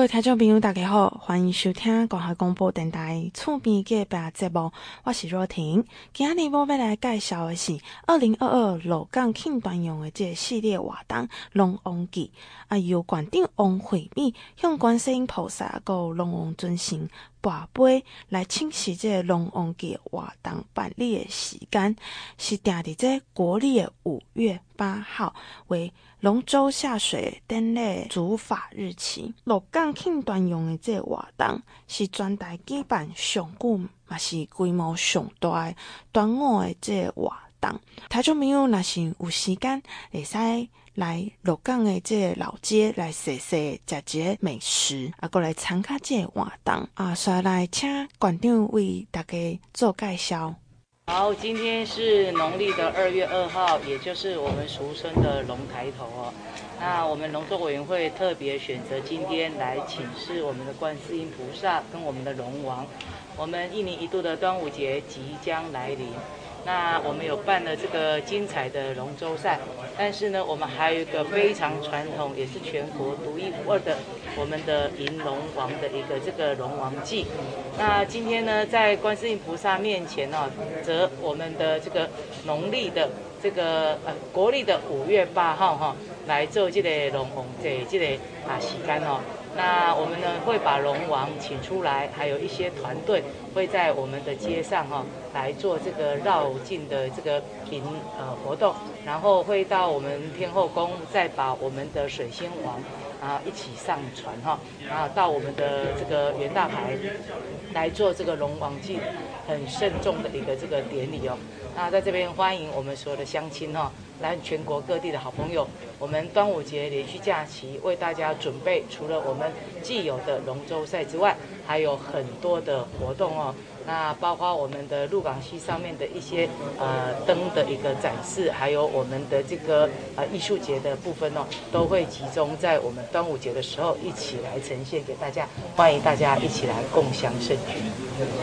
各位听众朋友，大家好，欢迎收听关怀广播电台厝边隔壁节目，我是若婷。今日我要来介绍的是二零二二鹿港庆团用的这个系列活动《龙王记》，啊，由馆长王惠美向观世音菩萨和龙王尊神跋杯来请示这龙王祭活动办理的时间，是定伫这国历的五月八号为龙舟下水典礼主法日期。鹿港庆团用的这个活动是全台举办上久，嘛是规模上大的端午的这个活动。听众朋友若是有时间，会使来鹿港的这个老街来细细食一个美食，啊，过来参加这个活动啊，所来请馆长为大家做介绍。好，今天是农历的二月二号，也就是我们俗称的龙抬头哦。那我们龙舟委员会特别选择今天来请示我们的观世音菩萨跟我们的龙王，我们一年一度的端午节即将来临。那我们有办了这个精彩的龙舟赛，但是呢，我们还有一个非常传统，也是全国独一无二的，我们的迎龙王的一个这个龙王祭。那今天呢，在观世音菩萨面前呢，则我们的这个农历的这个呃国历的五月八号哈，来做这个龙王祭这个啊时间哦。那我们呢会把龙王请出来，还有一些团队会在我们的街上哈、哦、来做这个绕境的这个迎呃活动，然后会到我们天后宫再把我们的水仙王啊一起上船哈，然后到我们的这个袁大牌来做这个龙王祭很慎重的一个这个典礼哦。那在这边欢迎我们所有的乡亲哈、来全国各地的好朋友，我们端午节连续假期为大家准备，除了我们既有的龙舟赛之外，还有很多的活动哦。那包括我们的鹿港溪上面的一些呃灯的一个展示，还有我们的这个呃艺术节的部分哦，都会集中在我们端午节的时候一起来呈现给大家，欢迎大家一起来共享盛举。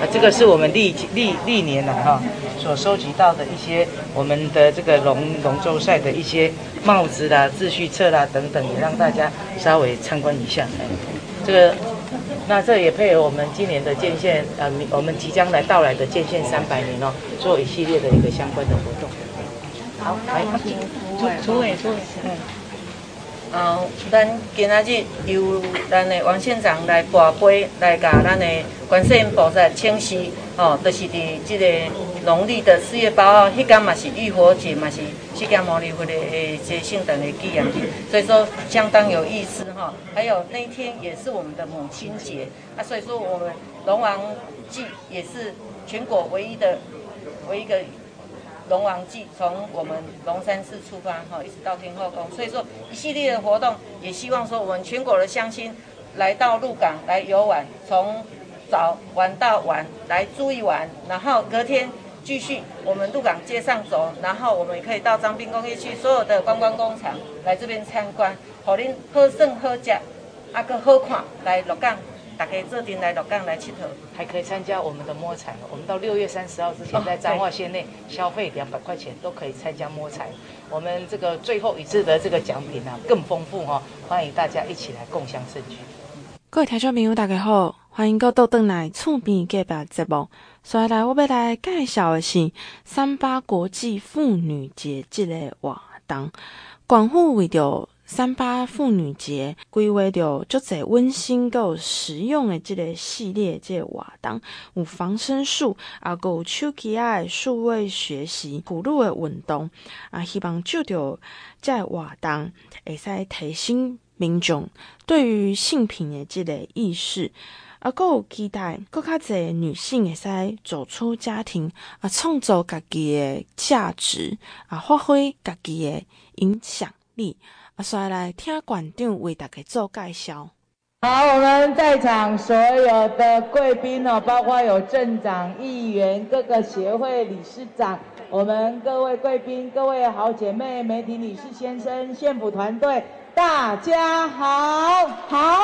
啊，这个是我们历历历年来哈所收集到的一些我们的这个龙龙舟赛的一些帽子啦、秩序册啦等等，也让大家稍微参观一下。这个。那这也配合我们今年的建县，呃，我们即将来到来的建县三百年哦，做一系列的一个相关的活动。好，来，主委，主委，嗯，呃，咱今仔日由咱的王县长来跋杯，来甲咱的观世音菩萨请示，哦，就是伫这个农历的四月八号，迄天嘛是浴火节，嘛是释迦牟尼佛的诶，这圣诞的纪念日，所以说相当有意思哈。还有那一天也是我们的母亲节，啊，所以说我们龙王祭也是全国唯一的唯一一个龙王祭，从我们龙山寺出发哈，一直到天后宫，所以说一系列的活动，也希望说我们全国的乡亲来到鹿港来游玩，从早玩到晚来住一晚，然后隔天继续我们鹿港街上走，然后我们也可以到彰滨工业区所有的观光工厂来这边参观，好恁好耍好食，啊个好看，来鹿港，大家做阵来鹿港来佚佗，还可以参加我们的摸彩，我们到六月三十号之前在彰化县内消费两百块钱都可以参加摸彩，我们这个最后一次的这个奖品啊更丰富哈，欢迎大家一起来共享盛举。各位听众朋友，大家好。欢迎各位倒转来厝边隔壁节目，所以来我要来介绍的是三八国际妇女节这个活动。广府为着三八妇女节，规划着足侪温馨够实用的这个系列这个活动，有防身术，啊，有手机啊数位学习、辅助的运动，啊，希望就着这个活动会使提升民众对于性平的这个意识。啊，阁有期待，阁较侪女性会使走出家庭，啊，创造家己的价值，啊，发挥家己的影响力。啊，所以来听馆长为大家做介绍。好，我们在场所有的贵宾哦，包括有镇长、议员、各个协会理事长，我们各位贵宾、各位好姐妹、媒体女士、先生、县府团队。大家好，好，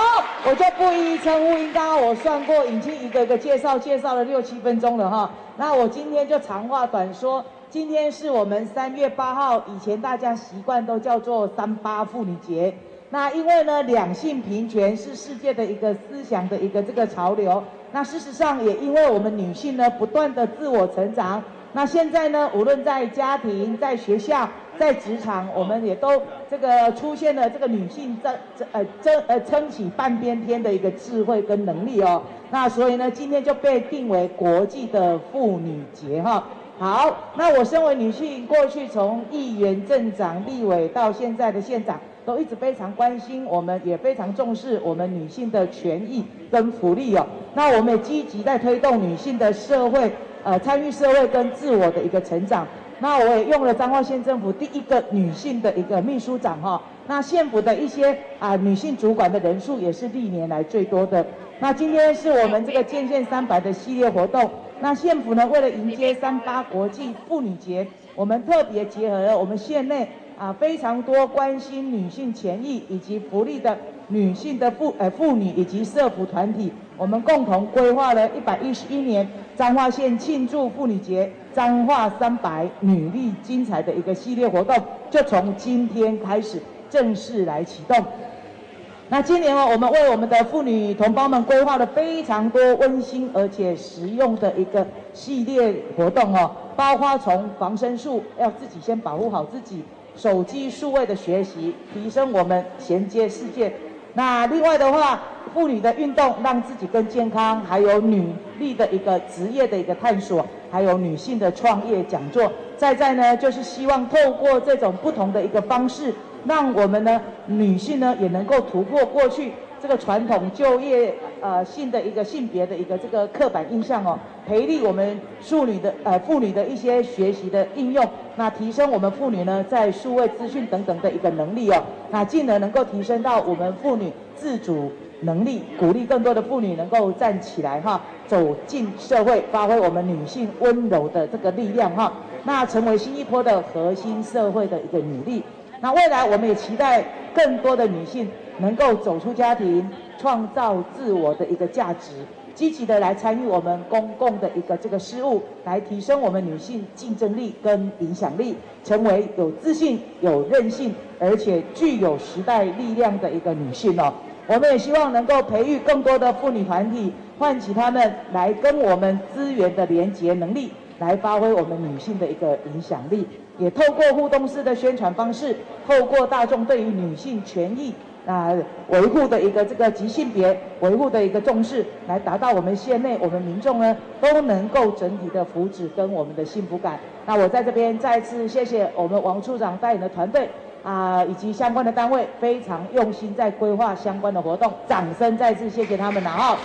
我就不一一称呼。刚刚我算过，已经一个一个介绍，介绍了六七分钟了哈。那我今天就长话短说，今天是我们三月八号，以前大家习惯都叫做三八妇女节。那因为呢，两性平权是世界的一个思想的一个这个潮流。那事实上也因为我们女性呢不断的自我成长，那现在呢，无论在家庭、在学校、在职场，我们也都这个出现了这个女性争争呃争呃撑起半边天的一个智慧跟能力哦。那所以呢，今天就被定为国际的妇女节哈。好，那我身为女性，过去从议员、镇长、立委到现在的县长，都一直非常关心我们，也非常重视我们女性的权益跟福利哦。那我们也积极在推动女性的社会，呃，参与社会跟自我的一个成长。那我也用了彰化县政府第一个女性的一个秘书长哈。那县府的一些啊、女性主管的人数也是历年来最多的。那今天是我们这个建县三百的系列活动。那县府呢，为了迎接三八国际妇女节，我们特别结合了我们县内啊非常多关心女性权益以及福利的女性的妇呃妇女以及社福团体，我们共同规划了一百一十一年彰化县庆祝妇女节彰化三百女力精彩的一个系列活动，就从今天开始正式来启动。那今年哦，我们为我们的妇女同胞们规划了非常多温馨而且实用的一个系列活动哦，包括从防身术要自己先保护好自己，手机数位的学习，提升我们衔接世界。那另外的话，妇女的运动让自己更健康，还有女力的一个职业的一个探索，还有女性的创业讲座。再再呢，就是希望透过这种不同的一个方式。让我们呢，女性呢也能够突破过去这个传统就业呃性的一个性别的一个这个刻板印象哦，培力我们妇女的呃妇女的一些学习的应用，那提升我们妇女呢在数位资讯等等的一个能力哦，那进而能够提升到我们妇女自主能力，鼓励更多的妇女能够站起来哈，走进社会，发挥我们女性温柔的这个力量哈，那成为新一波的核心社会的一个女力。那未来我们也期待更多的女性能够走出家庭，创造自我的一个价值，积极的来参与我们公共的一个这个事务，来提升我们女性竞争力跟影响力，成为有自信、有韧性，而且具有时代力量的一个女性哦。我们也希望能够培育更多的妇女团体，唤起她们来跟我们资源的连结能力，来发挥我们女性的一个影响力。也透过互动式的宣传方式，透过大众对于女性权益啊维护的一个这个及性别维护的一个重视，来达到我们县内我们民众呢都能够整体的福祉跟我们的幸福感。那我在这边再次谢谢我们王处长带领的团队啊，以及相关的单位，非常用心在规划相关的活动，掌声再次谢谢他们了哈。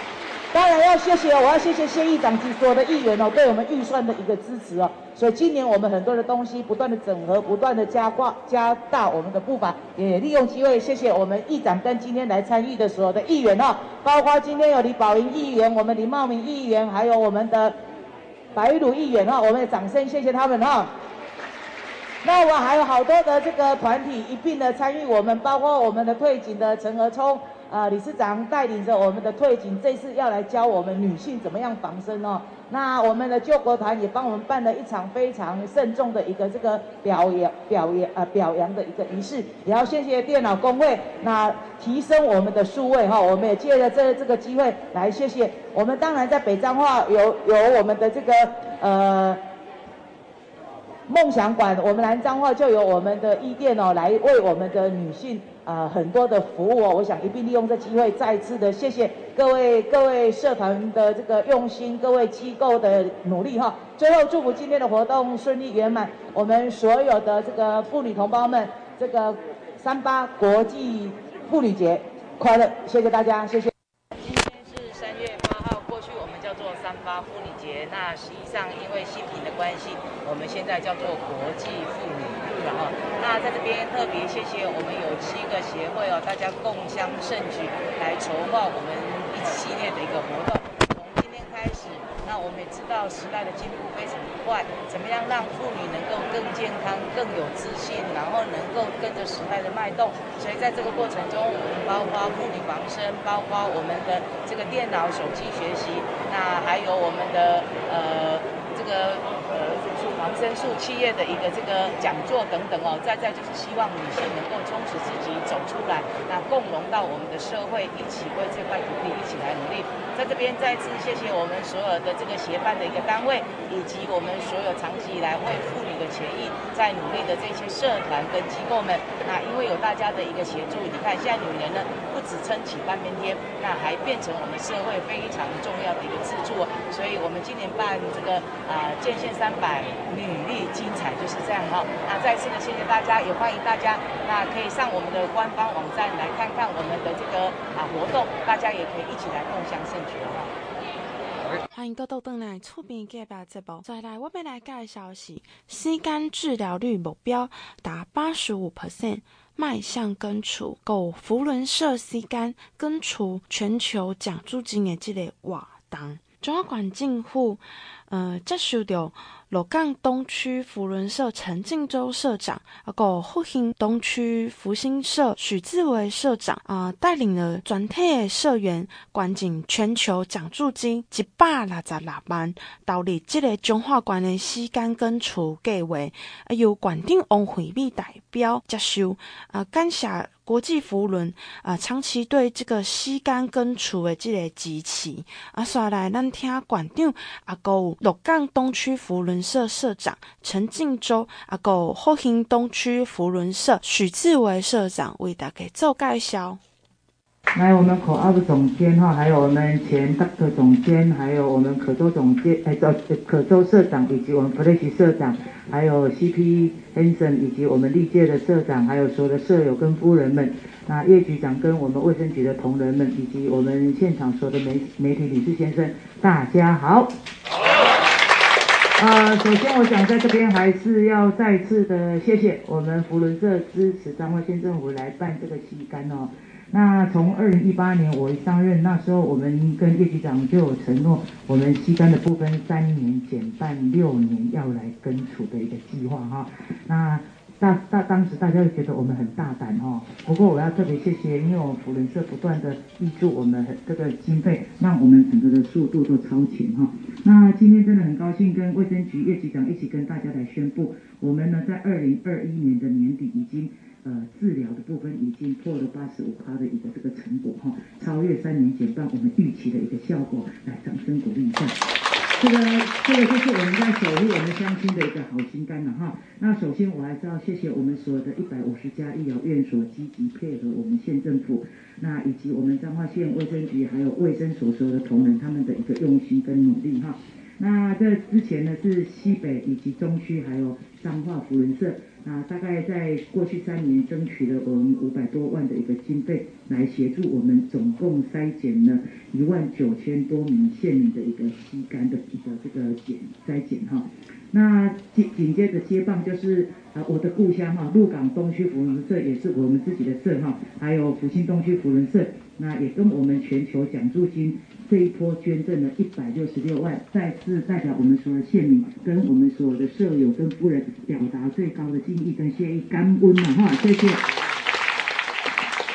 当然要谢谢，我要谢谢县议长及所有的议员哦，对我们预算的一个支持哦。所以今年我们很多的东西不断的整合，不断的加挂加大我们的步伐，也利用机会谢谢我们议长跟今天来参与的所有的议员哦，包括今天有李宝莹议员、我们李茂明议员，还有我们的白玉鲁议员哦，我们的掌声谢谢他们哦。那我们还有好多的这个团体一并的参与我们，包括我们的退警的陈和聪。啊、呃，理事长带领着我们的退警，这次要来教我们女性怎么样防身哦。那我们的救国团也帮我们办了一场非常慎重的一个这个表扬表扬啊表扬的一个仪式，也要谢谢电脑公会，那提升我们的数位哈、我们也借着这这个机会来谢谢我们。当然在北彰化有有我们的这个呃梦想馆，我们南彰化就有我们的义店哦，来为我们的女性。啊、很多的服务哦，我想一并利用这机会，再次的谢谢各位各位社团的这个用心，各位机构的努力哈。最后祝福今天的活动顺利圆满，我们所有的这个妇女同胞们，这个三八国际妇女节快乐，谢谢大家，谢谢。今天是三月八号，过去我们啊妇女节，那实际上因为新品的关系，我们现在叫做国际妇女。日了哈，那在这边特别谢谢我们有七个协会哦，大家共襄盛举来筹划我们一系列的一个活动。我们也知道时代的进步非常快，怎么样让妇女能够更健康、更有自信，然后能够跟着时代的脉动。所以在这个过程中，我们包括妇女防身，包括我们的这个电脑、手机学习，那还有我们的呃这个。防生素企业的一个这个讲座等等哦，再再就是希望女性能够充实自己，走出来，那共融到我们的社会，一起为这块土地一起来努力。在这边再次谢谢我们所有的这个协办的一个单位，以及我们所有长期以来为妇女的权益在努力的这些社团跟机构们。那因为有大家的一个协助，你看现在女人呢不只撑起半边天，那还变成我们社会非常重要的一个支柱。所以我们今年办这个啊建县三百女力精彩就是这样哈。那再次的谢谢大家，也欢迎大家那可以上我们的官方网站来看看我们的这个啊活动，大家也可以一起来共享盛举哈。欢迎各位回来厝边隔壁节目。再来，我们来介绍是吸干治疗率目标达八十五 percent，迈向根除，够福伦社吸干根除全球奖助金的这个活动。中央管政府，呃，接受到鹿港东区扶轮社陈静洲社长，啊个复兴东区复兴社许志伟社长啊、带领了全体的社员，捐赠全球奖助金一百六十六万，投入这个中华关的吸干根除计划，啊由馆长王惠美代表接受，啊感谢。国际扶轮啊，长期对这个西干根除的这个支持啊，刷来咱听馆长啊，有鹿港东区扶轮社社长陈静洲啊，有复兴东区扶轮社许志伟社长为大家做介绍。来，我们口号的总监哈，还有我们前大的总监，还有我们可州总监，哎，叫可州社长，以及我们弗雷奇社长，还有 CP Hanson，以及我们历届的社长，还有所有的舍友跟夫人们，那叶局长跟我们卫生局的同仁们，以及我们现场所有的媒媒体女士先生，大家好。好。呃，首先我想在这边还是要再次的谢谢我们福伦社支持彰化县政府来办这个吸干哦。那从二零一八年我一上任，那时候我们跟叶局长就承诺，我们西干的部分三年减半，六年要来根除的一个计划哈。那大大当时大家就觉得我们很大胆哈。不过我要特别谢谢，因为我们扶轮社不断的挹注我们这个经费，让我们整个的速度都超前哈。那今天真的很高兴跟卫生局叶局长一起跟大家来宣布，我们呢在二零二一年的年底已经。呃，治疗的部分已经破了八十五趴的一个这个成果哈，超越三年减半我们预期的一个效果，来掌声鼓励一下。这个这个就是我们在守护我们乡亲的一个好心肝了哈。那首先我还是要谢谢我们所有的一百五十家医疗院所积极配合我们县政府，那以及我们彰化县卫生局还有卫生所所有的同仁他们的一个用心跟努力哈。那这之前呢是西北以及中区还有彰化福仁社。啊，大概在过去三年争取了我们五百多万的一个经费，来协助我们总共筛检了一万九千多名县民的一个吸干的一个这个检筛检哈。那紧紧接着接棒就是啊，我的故乡哈，鹿港东区扶轮社也是我们自己的社哈，还有福兴东区扶轮社，那也跟我们全球奖助金这一波捐赠了一百六十六万，再次代表我们所有的县民跟我们所有的舍友跟夫人表达最高的敬意跟谢意，感恩了哈，谢谢。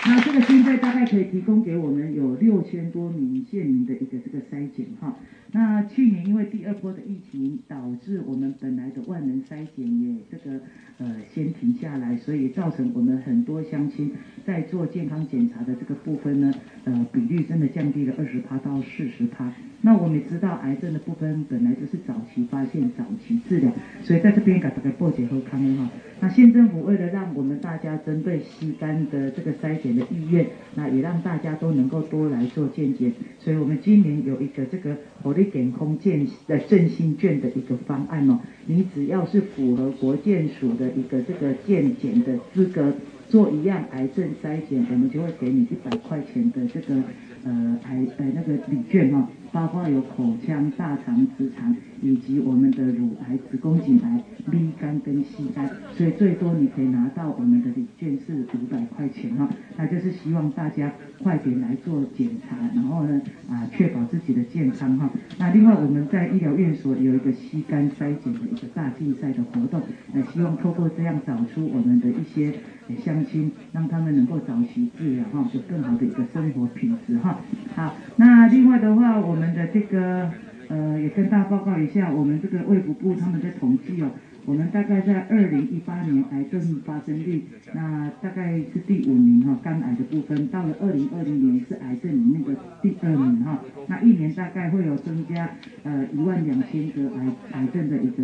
那这个现在大概可以提供给我们有六千多名县民的一个这个筛检哈。那去年因为第二波的疫情，导致我们本来的万能筛检也这个呃先停下来，所以造成我们很多乡亲在做健康检查的这个部分呢，呃比率真的降低了二十趴到四十趴。那我们也知道癌症的部分本来就是早期发现、早期治疗，所以在这边给大家报捷和康哈。那县政府为了让我们大家针对吸干的这个筛检的意愿，那也让大家都能够多来做健检，所以我们今年有一个这个火力点空健呃振兴券的一个方案哦，你只要是符合国健署的一个这个健检的资格，做一样癌症筛检，我们就会给你一百块钱的这个呃癌呃那个礼券、哦，包括有口腔、大肠、直肠以及我们的乳癌、子宫颈癌、B 肝跟吸干，所以最多你可以拿到我们的礼券是五百块钱哈、那就是希望大家快点来做检查，然后呢啊确保自己的健康哈、那另外我们在医疗院所有一个吸肝筛检的一个大竞赛的活动，那希望透过这样找出我们的一些乡亲，让他们能够早期治疗哈，有更好的一个生活品质哈。好，那另外的话，我们的这个。呃，也跟大家报告一下，我们这个卫福部他们在统计哦，我们大概在二零一八年癌症发生率，那大概是第五名哈，肝癌的部分，到了二零二零年是癌症里面的第二名哈，那一年大概会有增加呃一万两千个癌癌症的一个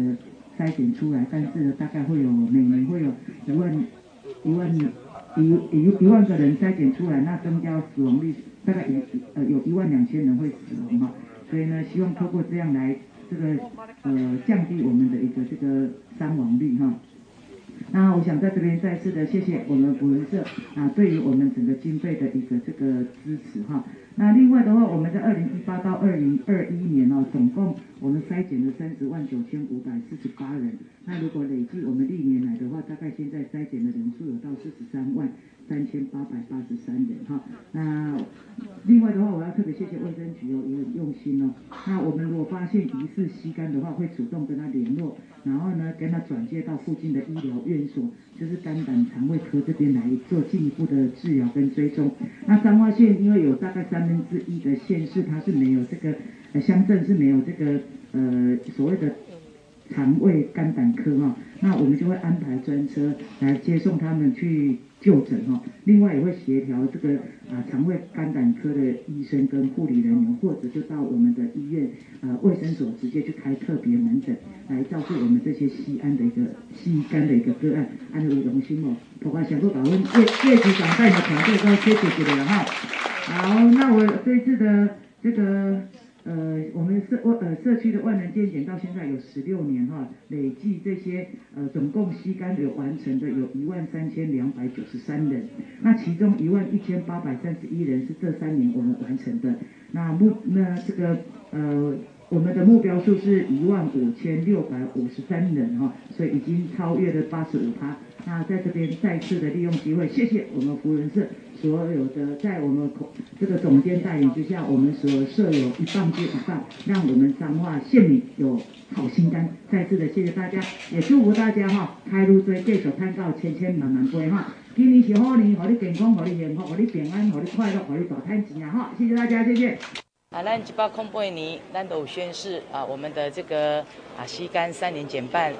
筛检出来，但是呢，大概会有每年会有一万一万一一一万个人筛检出来，那增加死亡率大概有呃有一万两千人会死亡哈。所以呢，希望透过这样来，这个呃降低我们的一个这个伤亡率哈。那我想在这边再次的谢谢我们扶轮社啊，对于我们整个经费的一个这个支持哈。那另外的话，我们在二零一八到二零二一年哦，总共我们筛检了三十万九千五百四十八人。那如果累计我们历年来的话，大概现在筛检的人数有到四十三万。三千八百八十三人哈，那另外的话，我要特别谢谢卫生局哦，也很用心哦。那我们如果发现疑似吸肝的话，会主动跟他联络，然后呢，跟他转介到附近的医疗院所，就是肝胆肠胃科这边来做进一步的治疗跟追踪。那彰化县因为有大概三分之一的县市，它是没有这个呃乡镇是没有这个呃所谓的。肠胃肝胆科哈，那我们就会安排专车来接送他们去就诊哈。另外也会协调这个啊肠胃肝胆科的医生跟护理人员，或者就到我们的医院呃卫生所直接去开特别门诊，来照顾我们这些吸安的一个吸肝的一个个案。安尼有荣幸哦，包括想过把我们叶叶局长带的团队都谢谢你了哈。好，那我这次的这个。呃，我们社呃社区的万能健检到现在有十六年哈，累计这些呃总共吸干有完成的有一万三千两百九十三人，那其中一万一千八百三十一人是这三年我们完成的，那目那这个呃。我们的目标数是一万五千六百五十三人哈，所以已经超越了八十五趴。那在这边再次的利用机会，谢谢我们扶轮社所有的在我们口这个总监带领之下，我们所社友一棒接一棒，让我们彰化县民有好心肝。再次的谢谢大家，也祝福大家哈，开路追继续看到千千万万倍哈。今年是好年，祝你健康，祝你幸福，祝你平安，祝你快乐，祝你大赚钱啊哈！谢谢大家，谢谢。啊，咱一百空八年，咱都宣誓啊，我们的这个啊吸干三年减半，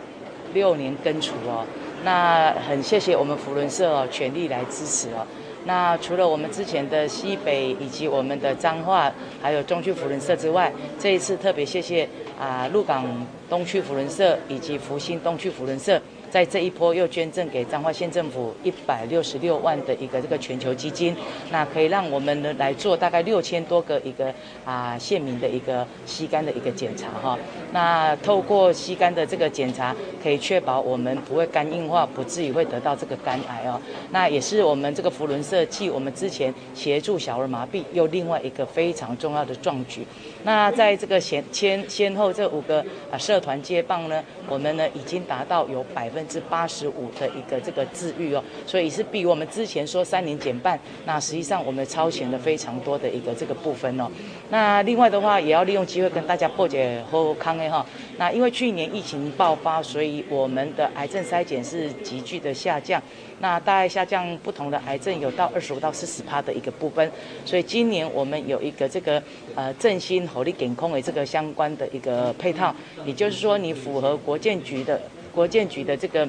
六年根除哦。那很谢谢我们福伦社哦，全力来支持哦。那除了我们之前的西北以及我们的彰化，还有中区福伦社之外，这一次特别谢谢啊鹿港东区福伦社以及福兴东区福伦社。在这一波又捐赠给彰化县政府一百六十六万的一个这个全球基金，那可以让我们呢来做大概六千多个一个啊县民的一个吸肝的一个检查哈。那透过吸肝的这个检查，可以确保我们不会肝硬化，不至于会得到这个肝癌哦。那也是我们这个福伦社继我们之前协助小儿麻痹又另外一个非常重要的壮举。那在这个先先先后这五个啊社团接棒呢，我们呢已经达到有百分。百分之八十五的一个这个治愈哦，所以是比我们之前说三年减半，那实际上我们超前了非常多的一个这个部分哦。那另外的话，也要利用机会跟大家破解后康诶哈。那因为去年疫情爆发，所以我们的癌症筛检是急剧的下降，那大概下降不同的癌症有到二十五到四十趴的一个部分，所以今年我们有一个这个呃振兴火力检控的这个相关的一个配套，也就是说你符合国健局的。国健局的这个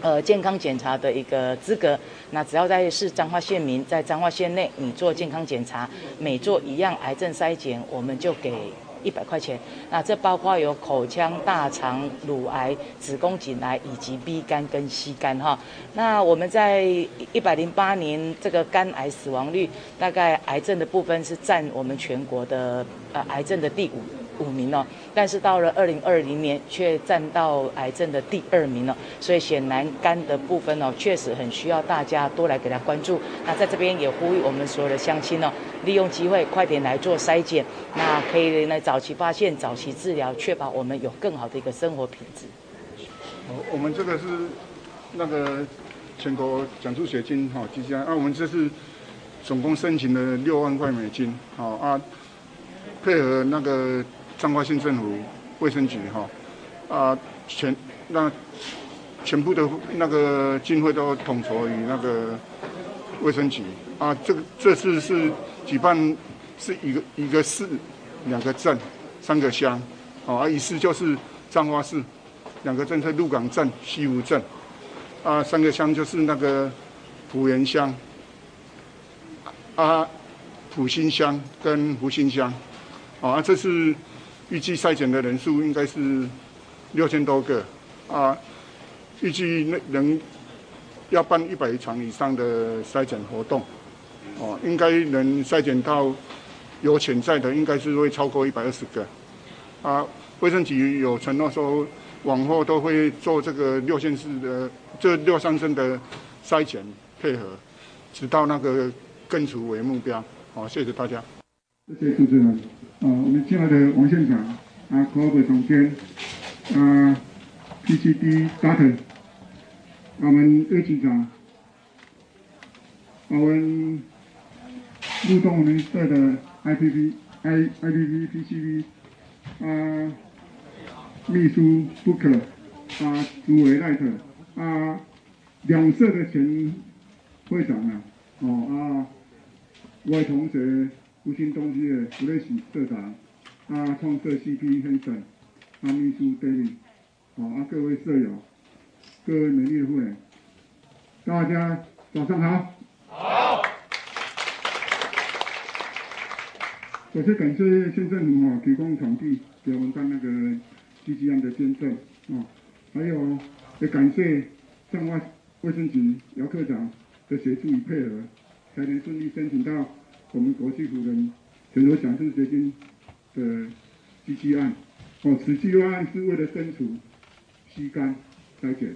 呃健康检查的一个资格，那只要在是彰化县民，在彰化县内你做健康检查，每做一样癌症筛检，我们就给一百块钱。那这包括有口腔、大肠、乳癌、子宫颈癌以及 B 肝跟 C 肝哈。那我们在一百零八年这个肝癌死亡率，大概癌症的部分是占我们全国的呃癌症的第五。五名哦，但是到了二零二零年却占到癌症的第二名了，所以显然肝的部分哦，确实很需要大家多来给他关注。那在这边也呼吁我们所有的乡亲哦，利用机会快点来做筛检，那可以呢早期发现、早期治疗，确保我们有更好的一个生活品质。我们这个是那个全国奖助学金哈基金啊，我们这是总共申请了六万块美金，好啊，配合那个。彰化县政府卫生局哈啊全那全部的那个经费都统筹于那个卫生局。啊，这个这次是举办是一个一个市两个镇三个乡，哦，啊，一市就是彰化市，两个镇是鹿港镇、西湖镇，啊，三个乡就是那个埔盐乡，啊，埔心乡跟福新乡，啊，这是预计筛检的人数应该是六千多个，啊，预计那能要办一百场以上的筛检活动，哦，应该能筛检到。有潜在的应该是会超过一百二十个，啊，卫生局有承诺说，往后都会做这个六县市的这六乡镇的筛检配合，直到那个根除为目标。好，谢谢大家。谢谢主持人。啊，我们亲爱的王县长，啊，科委总监，啊，PCD Doctor，我们叶局长，我们入东我们社的。I P P I I P P P C V 啊，秘书 Book 啊，主委赖特啊，两社的前会长啊，哦啊，外同学吴新东区的吴瑞喜社长啊，创社 C P 先生啊，秘书 David 哦啊，各位社友，各位美丽的妇人，大家早上好。好。首先感谢县政府啊，提供场地给我们办那个机器案的捐赠啊，还有也感谢上外卫生局姚科长的协助与配合，才能顺利申请到我们国际妇人全球奖助学金的机器案。哦，此计划案是为了根除吸干筛检。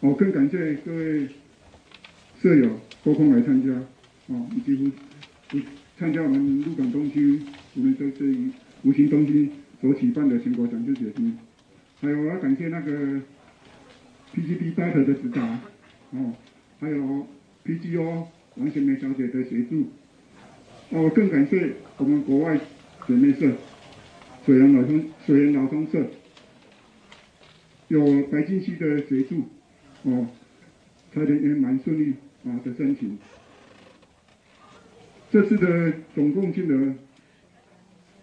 我更感谢各位舍友抽空来参加，哦，以及乎参加我们鹿港东区我们这次无形东西所举办的全国奖助学金，还有我要感谢那个 PCD 戴和的指导，哦，还有 PGO 王贤梅小姐的协助，哦，更感谢我们国外姐妹社水源老松水源老松社，有白金溪的协助，哦，才能也蛮顺利啊的申请。这次的总共金额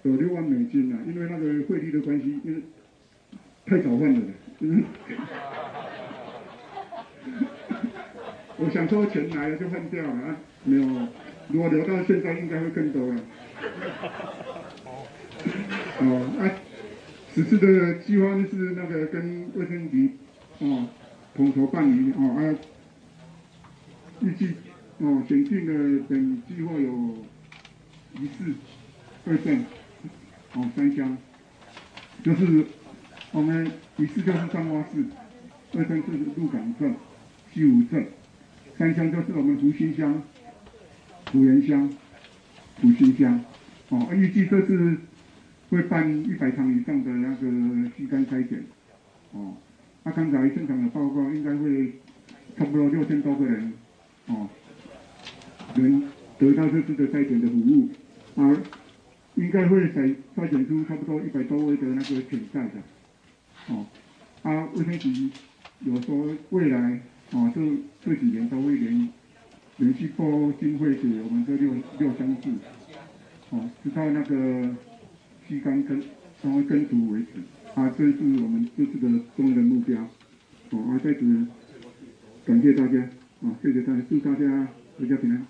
有六万美金啊，因为那个汇率的关系，因为太早换了，嗯。我想说钱来了就换掉了啊，没有，如果留到现在应该会更多了。哦，啊，此次的计划是那个跟卫生局哦统筹办理哦，啊，预计。哦，选定的等计划有一市二镇，哦三乡，就是我们一市就是三花市，二镇就是鹿港镇、西湖镇，三乡就是我们福兴乡、埔盐乡、埔心乡。哦，预计这次会办一百场以上的那个吸干筛检。哦，那刚才现场的报告应该会差不多六千多个人。哦。能得到这次的筛检的服务，而应该会筛筛选出差不多一百多位的那个潜在的，哦，啊，卫生局有说未来哦，这这几年都会连连续拨经费给我们这六六乡市，哦，直到那个吸干根成为根除为止，啊，这是我们这次的重要的目标，哦，啊，在此感谢大家，啊，谢谢大家，祝大家阖家平安。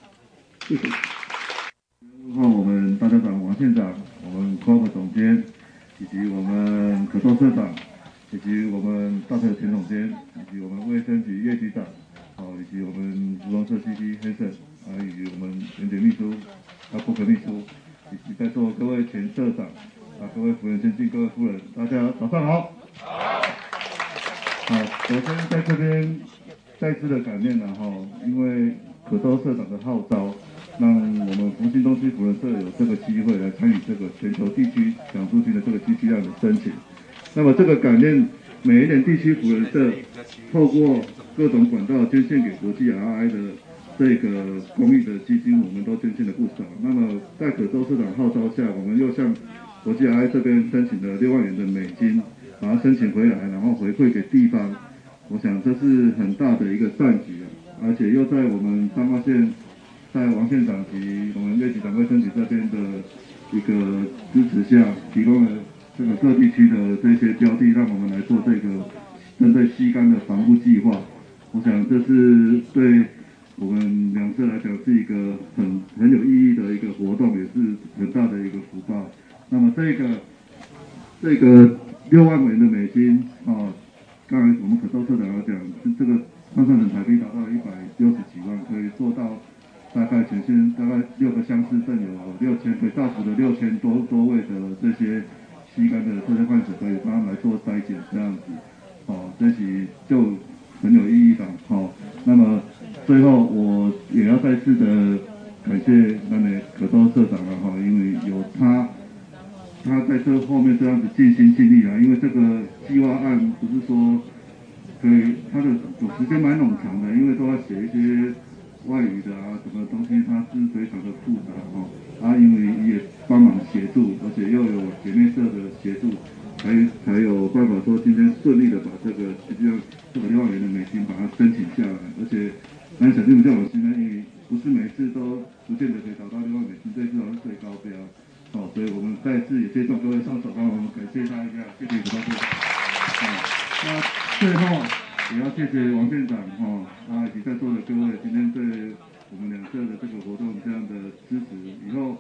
谢谢。然后我们大家长王县长，我们科务总监，以及我们可多社长，以及我们大特前总监，以及我们卫生局叶局长，好，以及我们服装设计师黑胜，啊，以及我们园长秘书，啊，顾客秘书，以及在座各位前社长，啊，各位夫人先进，各位夫人，大家早上好。好。好，首先在这边再次的感念，然后因为可多社长的号召。让我们福星东区福人社有这个机会来参与这个全球地区奖助金的这个机器量的申请。那么这个感念每一年地区福人社透过各种管道捐献给国际 RI 的这个公益的基金，我们都捐献了不少。那么在可周社长号召下，我们又向国际 RI 这边申请了六万元的美金，把它申请回来，然后回馈给地方。我想这是很大的一个善举啊，而且又在我们彰化县。在王县长及我们叶级长卫生局这边的一个支持下，提供了这个各地区的这些标的，让我们来做这个针对吸干的防护计划。我想这是对我们两社来讲是一个很很有意义的一个活动，也是很大的一个福报。那么这个这个六万元的美金啊，刚才我们可周社长来讲，是这个换算成台币达到一百六十几万，可以做到。大概全县大概六个乡市镇有六千，可以到府的六千多多位的这些吸干的这些患者，可以帮他们来做筛检这样子，哦，这些就很有意义的，哦。那么最后我也要再次的感谢那位可多社长了哈，因为有他，他在这后面这样子尽心尽力啊，因为这个计划案不是说可以，他的时间蛮冗长的，因为都要写一些。外语的啊，什么东西它是非常的复杂哦，啊，因为也帮忙协助，而且又有姐妹社的协助，才才有办法说今天顺利的把这个实际上这个六万元的美金把它申请下来，而且那小弟们叫我现在因为不是每次都不见得可以找到六万美金，这次好像最高标，哦，所以我们再次也接受各位上手帮我们感谢他一下，谢谢各位，好，那最后。也要谢谢王院长哈，啊以及在座的各位，今天对我们两社的这个活动这样的支持。以后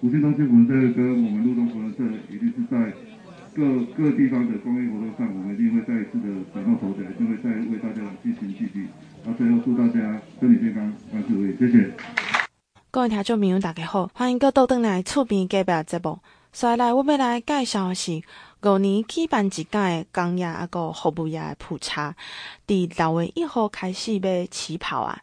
福兴东区福人社跟我们路东福人社一定是在各各地方的公益活动上，我们一定会再一次的崭露头角，一定会再为大家尽心尽力。那最后祝大家身体健康，万事如意，谢谢。各位听众朋友，大家好，欢迎各倒转来厝边隔壁节目。所以来，我要来介绍的是。五年举办一届的工业啊，个服务业的普查，伫六月一号开始要起跑啊。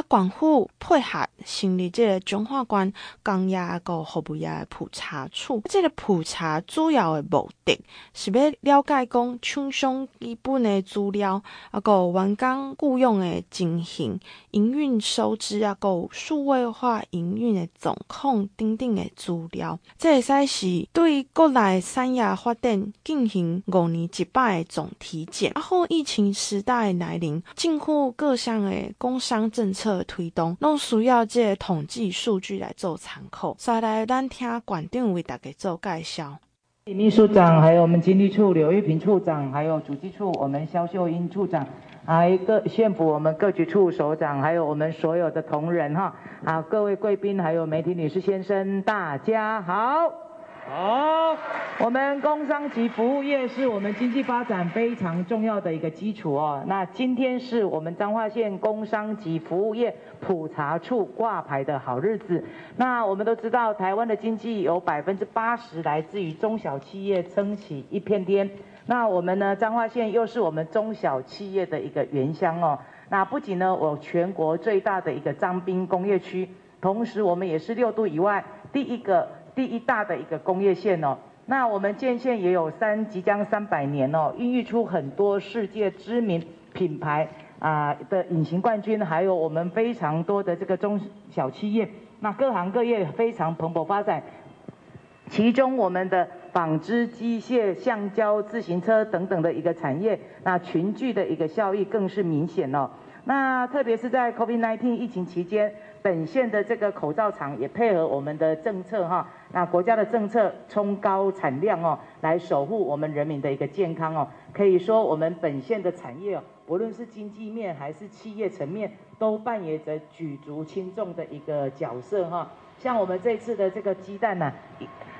啊，县府配合成立这个中华关工业个服务业普查处。这个普查主要的目的是要了解讲厂商基本的资料，啊，个员工雇佣的情形、营运收支啊，个数位化营运的状况等等的资料。这会使是对国内产业发展进行五年一摆的总体检。啊，后疫情时代来临，政府各项的工商政策。策推动，拢需要这个统计数据来做参考。再来，咱听馆长为大家做介绍。秘书长，还有我们经理处刘玉平处长，还有主计处我们肖秀英处长，还有各县府我们各局处首长，还有我们所有的同仁哈，啊，各位贵宾，还有媒体女士先生，大家好。好，我们工商及服务业是我们经济发展非常重要的一个基础哦。那今天是我们彰化县工商及服务业普查处挂牌的好日子。那我们都知道，台湾的经济有百分之八十来自于中小企业撑起一片天。那我们呢，彰化县又是我们中小企业的一个原乡哦。那不仅呢，我全国最大的一个彰滨工业区，同时我们也是六度以外第一个。第一大的一个工业县哦，那我们建县也有三即将三百年哦，孕育出很多世界知名品牌啊的隐形冠军，还有我们非常多的这个中小企业，那各行各业非常蓬勃发展，其中我们的纺织、机械、橡胶、自行车等等的一个产业，那群聚的一个效益更是明显哦。那特别是在 COVID-19 疫情期间，本县的这个口罩厂也配合我们的政策哈。那国家的政策冲高产量哦，来守护我们人民的一个健康哦，可以说我们本县的产业哦，无论是经济面还是企业层面，都扮演着举足轻重的一个角色哈。像我们这次的这个鸡蛋呐，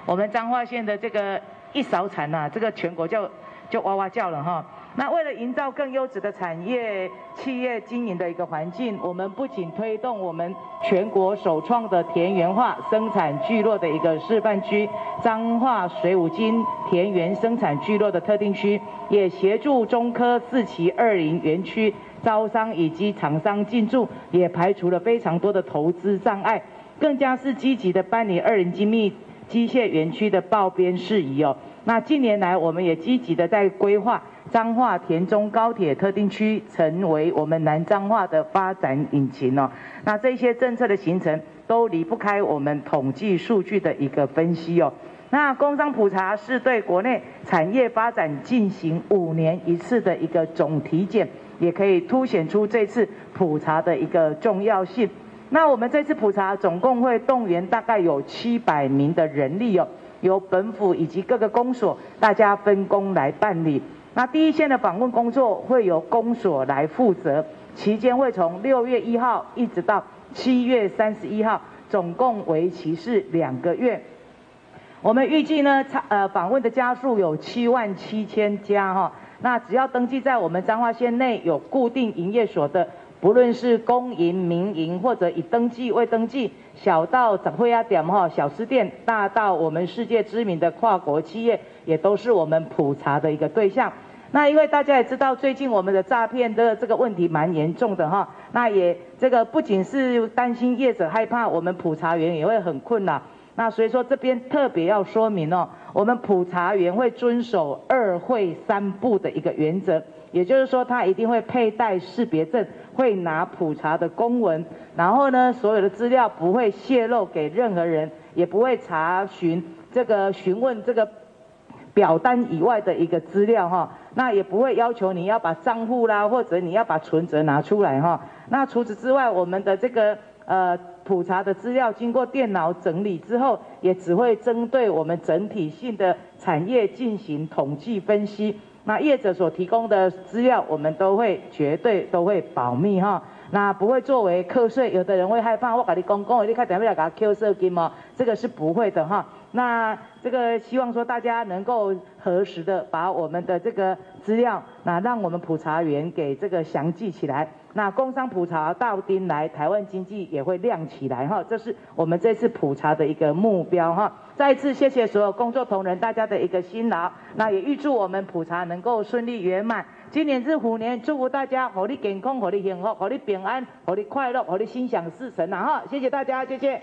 我们彰化县的这个一勺产呐，这个全国就就哇哇叫了哈。那为了营造更优质的产业企业经营的一个环境，我们不仅推动我们全国首创的田园化生产聚落的一个示范区——彰化水五金田园生产聚落的特定区，也协助中科四期二林园区招商以及厂商进驻，也排除了非常多的投资障碍，更加是积极的办理二零精密机械园区的报编事宜哦。那近年来，我们也积极的在规划。彰化田中高铁特定区成为我们南彰化的发展引擎哦。那这些政策的形成都离不开我们统计数据的一个分析哦。那工商普查是对国内产业发展进行五年一次的一个总体检，也可以凸显出这次普查的一个重要性。那我们这次普查总共会动员大概有七百名的人力哦，由本府以及各个公所大家分工来办理。那第一线的访问工作会由公所来负责，期间会从六月一号一直到七月三十一号，总共为期是两个月。我们预计呢，呃，访问的家数有七万七千家哈。那只要登记在我们彰化县内有固定营业所的。不论是公营、民营，或者已登记、未登记，小到展会啊点哈、小吃店，大到我们世界知名的跨国企业，也都是我们普查的一个对象。那因为大家也知道，最近我们的诈骗的这个问题蛮严重的哈，那也这个不仅是担心业者害怕，我们普查员也会很困难。那所以说这边特别要说明哦，我们普查员会遵守二会三不的一个原则，也就是说他一定会佩戴识别证。会拿普查的公文，然后呢，所有的资料不会泄露给任何人，也不会查询这个询问这个表单以外的一个资料哈。那也不会要求你要把账户啦，或者你要把存折拿出来哈。那除此之外，我们的这个呃普查的资料经过电脑整理之后，也只会针对我们整体性的产业进行统计分析。那业者所提供的资料，我们都会绝对都会保密哈。那不会作为课税，有的人会害怕，我跟你讲讲，你看等下要给他扣税金吗？这个是不会的哈。那这个希望说大家能够核实的把我们的这个资料，那让我们普查员给这个详记起来。那工商普查到丁来，台湾经济也会亮起来哈。这是我们这次普查的一个目标哈。再次谢谢所有工作同仁大家的一个辛劳，那也预祝我们普查能够顺利圆满。今年是虎年，祝福大家，活力健康，活力幸福，活力平安，活力快乐，活力心想事成呐哈。谢谢大家，谢谢。